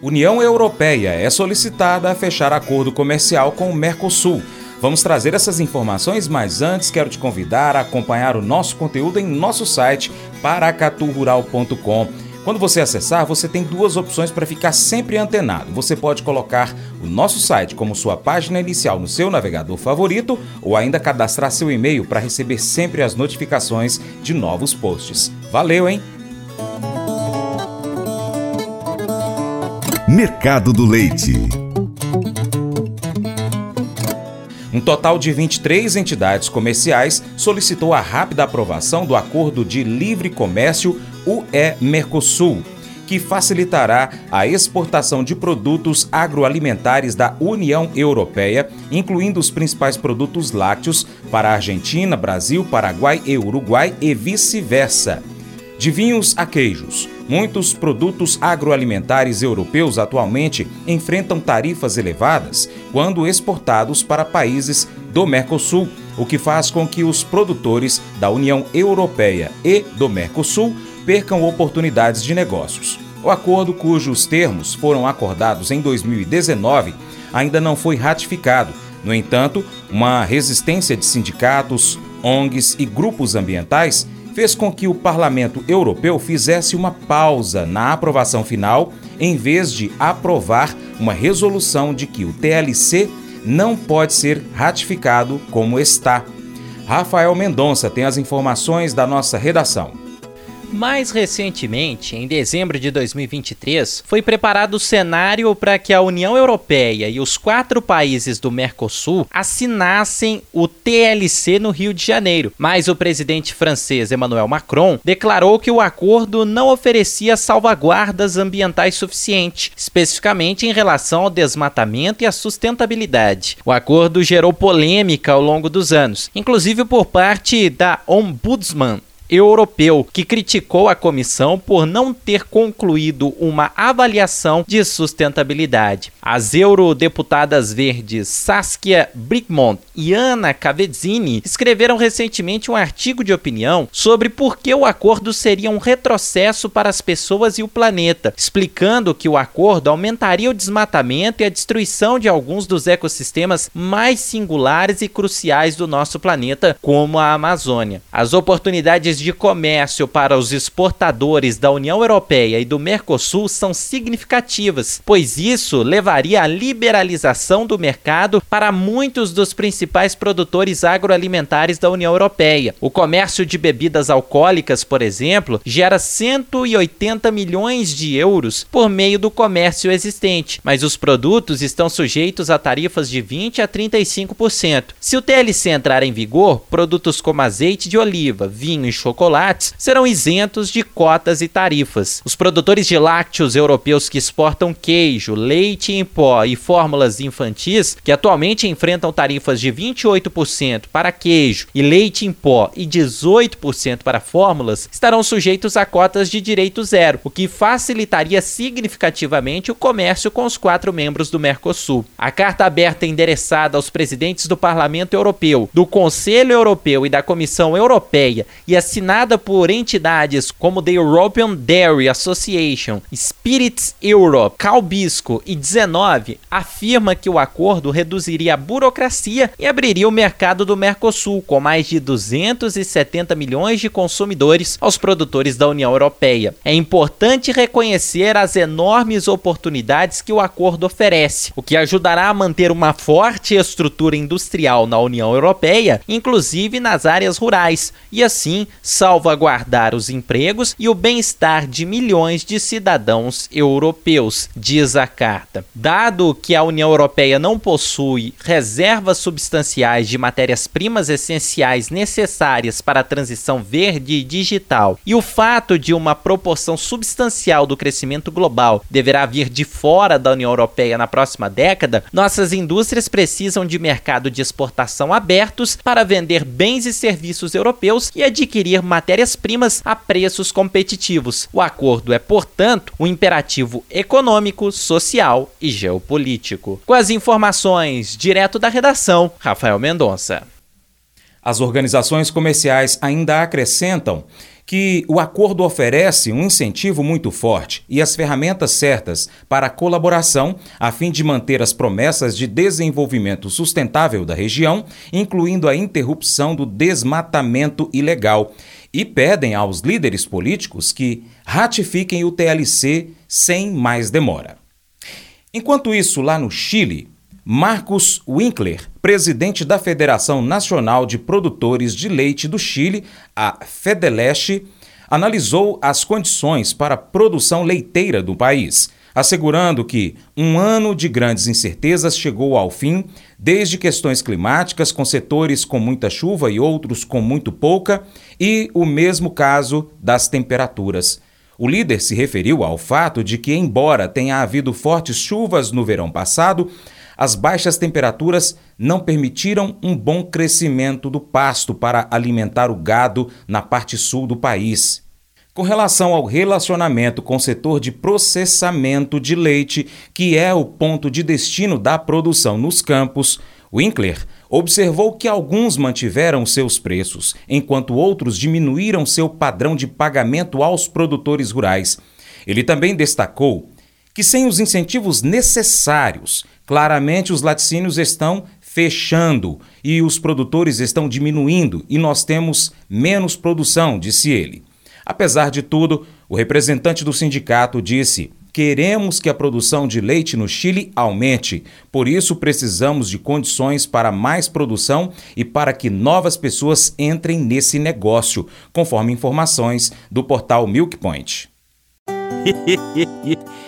União Europeia é solicitada a fechar acordo comercial com o Mercosul. Vamos trazer essas informações, mas antes quero te convidar a acompanhar o nosso conteúdo em nosso site paracaturural.com. Quando você acessar, você tem duas opções para ficar sempre antenado. Você pode colocar o nosso site como sua página inicial no seu navegador favorito ou ainda cadastrar seu e-mail para receber sempre as notificações de novos posts. Valeu, hein? Mercado do Leite. Um total de 23 entidades comerciais solicitou a rápida aprovação do Acordo de Livre Comércio UE-Mercosul, que facilitará a exportação de produtos agroalimentares da União Europeia, incluindo os principais produtos lácteos, para a Argentina, Brasil, Paraguai e Uruguai e vice-versa. De vinhos a queijos, muitos produtos agroalimentares europeus atualmente enfrentam tarifas elevadas quando exportados para países do Mercosul, o que faz com que os produtores da União Europeia e do Mercosul percam oportunidades de negócios. O acordo, cujos termos foram acordados em 2019, ainda não foi ratificado. No entanto, uma resistência de sindicatos, ONGs e grupos ambientais fez com que o Parlamento Europeu fizesse uma pausa na aprovação final, em vez de aprovar uma resolução de que o TLC não pode ser ratificado como está. Rafael Mendonça tem as informações da nossa redação. Mais recentemente, em dezembro de 2023, foi preparado o cenário para que a União Europeia e os quatro países do Mercosul assinassem o TLC no Rio de Janeiro. Mas o presidente francês Emmanuel Macron declarou que o acordo não oferecia salvaguardas ambientais suficientes, especificamente em relação ao desmatamento e à sustentabilidade. O acordo gerou polêmica ao longo dos anos, inclusive por parte da Ombudsman europeu, que criticou a comissão por não ter concluído uma avaliação de sustentabilidade. As eurodeputadas verdes Saskia Brickmont e Ana Cavezzini escreveram recentemente um artigo de opinião sobre por que o acordo seria um retrocesso para as pessoas e o planeta, explicando que o acordo aumentaria o desmatamento e a destruição de alguns dos ecossistemas mais singulares e cruciais do nosso planeta, como a Amazônia. As oportunidades de comércio para os exportadores da União Europeia e do Mercosul são significativas, pois isso levaria à liberalização do mercado para muitos dos principais produtores agroalimentares da União Europeia. O comércio de bebidas alcoólicas, por exemplo, gera 180 milhões de euros por meio do comércio existente, mas os produtos estão sujeitos a tarifas de 20 a 35%. Se o TLC entrar em vigor, produtos como azeite de oliva, vinho e chocolates serão isentos de cotas e tarifas. Os produtores de lácteos europeus que exportam queijo, leite em pó e fórmulas infantis, que atualmente enfrentam tarifas de 28% para queijo e leite em pó e 18% para fórmulas, estarão sujeitos a cotas de direito zero, o que facilitaria significativamente o comércio com os quatro membros do Mercosul. A carta aberta endereçada aos presidentes do Parlamento Europeu, do Conselho Europeu e da Comissão Europeia e assinada assinada por entidades como The European Dairy Association, Spirits Europe, Calbisco e 19, afirma que o acordo reduziria a burocracia e abriria o mercado do Mercosul com mais de 270 milhões de consumidores aos produtores da União Europeia. É importante reconhecer as enormes oportunidades que o acordo oferece, o que ajudará a manter uma forte estrutura industrial na União Europeia, inclusive nas áreas rurais, e assim salvaguardar os empregos e o bem-estar de milhões de cidadãos europeus, diz a carta. Dado que a União Europeia não possui reservas substanciais de matérias-primas essenciais necessárias para a transição verde e digital, e o fato de uma proporção substancial do crescimento global deverá vir de fora da União Europeia na próxima década, nossas indústrias precisam de mercado de exportação abertos para vender bens e serviços europeus e adquirir matérias-primas a preços competitivos. O acordo é, portanto, um imperativo econômico, social e geopolítico. Com as informações direto da redação, Rafael Mendonça. As organizações comerciais ainda acrescentam que o acordo oferece um incentivo muito forte e as ferramentas certas para a colaboração a fim de manter as promessas de desenvolvimento sustentável da região, incluindo a interrupção do desmatamento ilegal, e pedem aos líderes políticos que ratifiquem o TLC sem mais demora. Enquanto isso, lá no Chile, Marcos Winkler, presidente da Federação Nacional de Produtores de Leite do Chile, a Fedeleste, analisou as condições para a produção leiteira do país, assegurando que um ano de grandes incertezas chegou ao fim, desde questões climáticas com setores com muita chuva e outros com muito pouca, e o mesmo caso das temperaturas. O líder se referiu ao fato de que, embora tenha havido fortes chuvas no verão passado, as baixas temperaturas não permitiram um bom crescimento do pasto para alimentar o gado na parte sul do país. Com relação ao relacionamento com o setor de processamento de leite, que é o ponto de destino da produção nos campos, Winkler observou que alguns mantiveram seus preços, enquanto outros diminuíram seu padrão de pagamento aos produtores rurais. Ele também destacou que, sem os incentivos necessários, Claramente, os laticínios estão fechando e os produtores estão diminuindo e nós temos menos produção, disse ele. Apesar de tudo, o representante do sindicato disse: Queremos que a produção de leite no Chile aumente, por isso precisamos de condições para mais produção e para que novas pessoas entrem nesse negócio, conforme informações do portal Milk Point.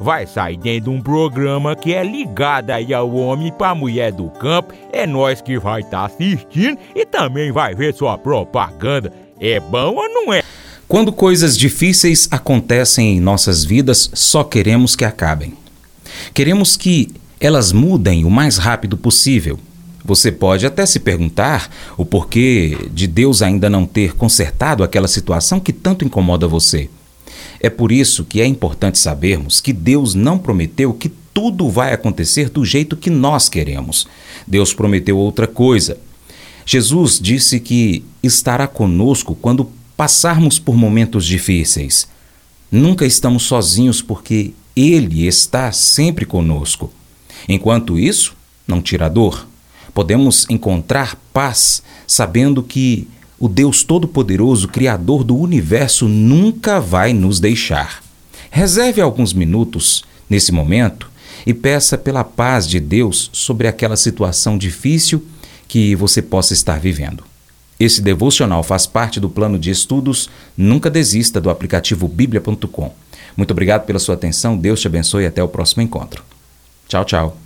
vai sair dentro de um programa que é ligado aí ao homem para mulher do campo. É nós que vai estar tá assistindo e também vai ver sua propaganda. É bom ou não é? Quando coisas difíceis acontecem em nossas vidas, só queremos que acabem. Queremos que elas mudem o mais rápido possível. Você pode até se perguntar o porquê de Deus ainda não ter consertado aquela situação que tanto incomoda você. É por isso que é importante sabermos que Deus não prometeu que tudo vai acontecer do jeito que nós queremos. Deus prometeu outra coisa. Jesus disse que estará conosco quando passarmos por momentos difíceis. Nunca estamos sozinhos porque Ele está sempre conosco. Enquanto isso, não tira dor. Podemos encontrar paz sabendo que o Deus Todo-Poderoso, Criador do universo, nunca vai nos deixar. Reserve alguns minutos nesse momento e peça pela paz de Deus sobre aquela situação difícil que você possa estar vivendo. Esse devocional faz parte do plano de estudos Nunca Desista do aplicativo bíblia.com. Muito obrigado pela sua atenção, Deus te abençoe e até o próximo encontro. Tchau, tchau.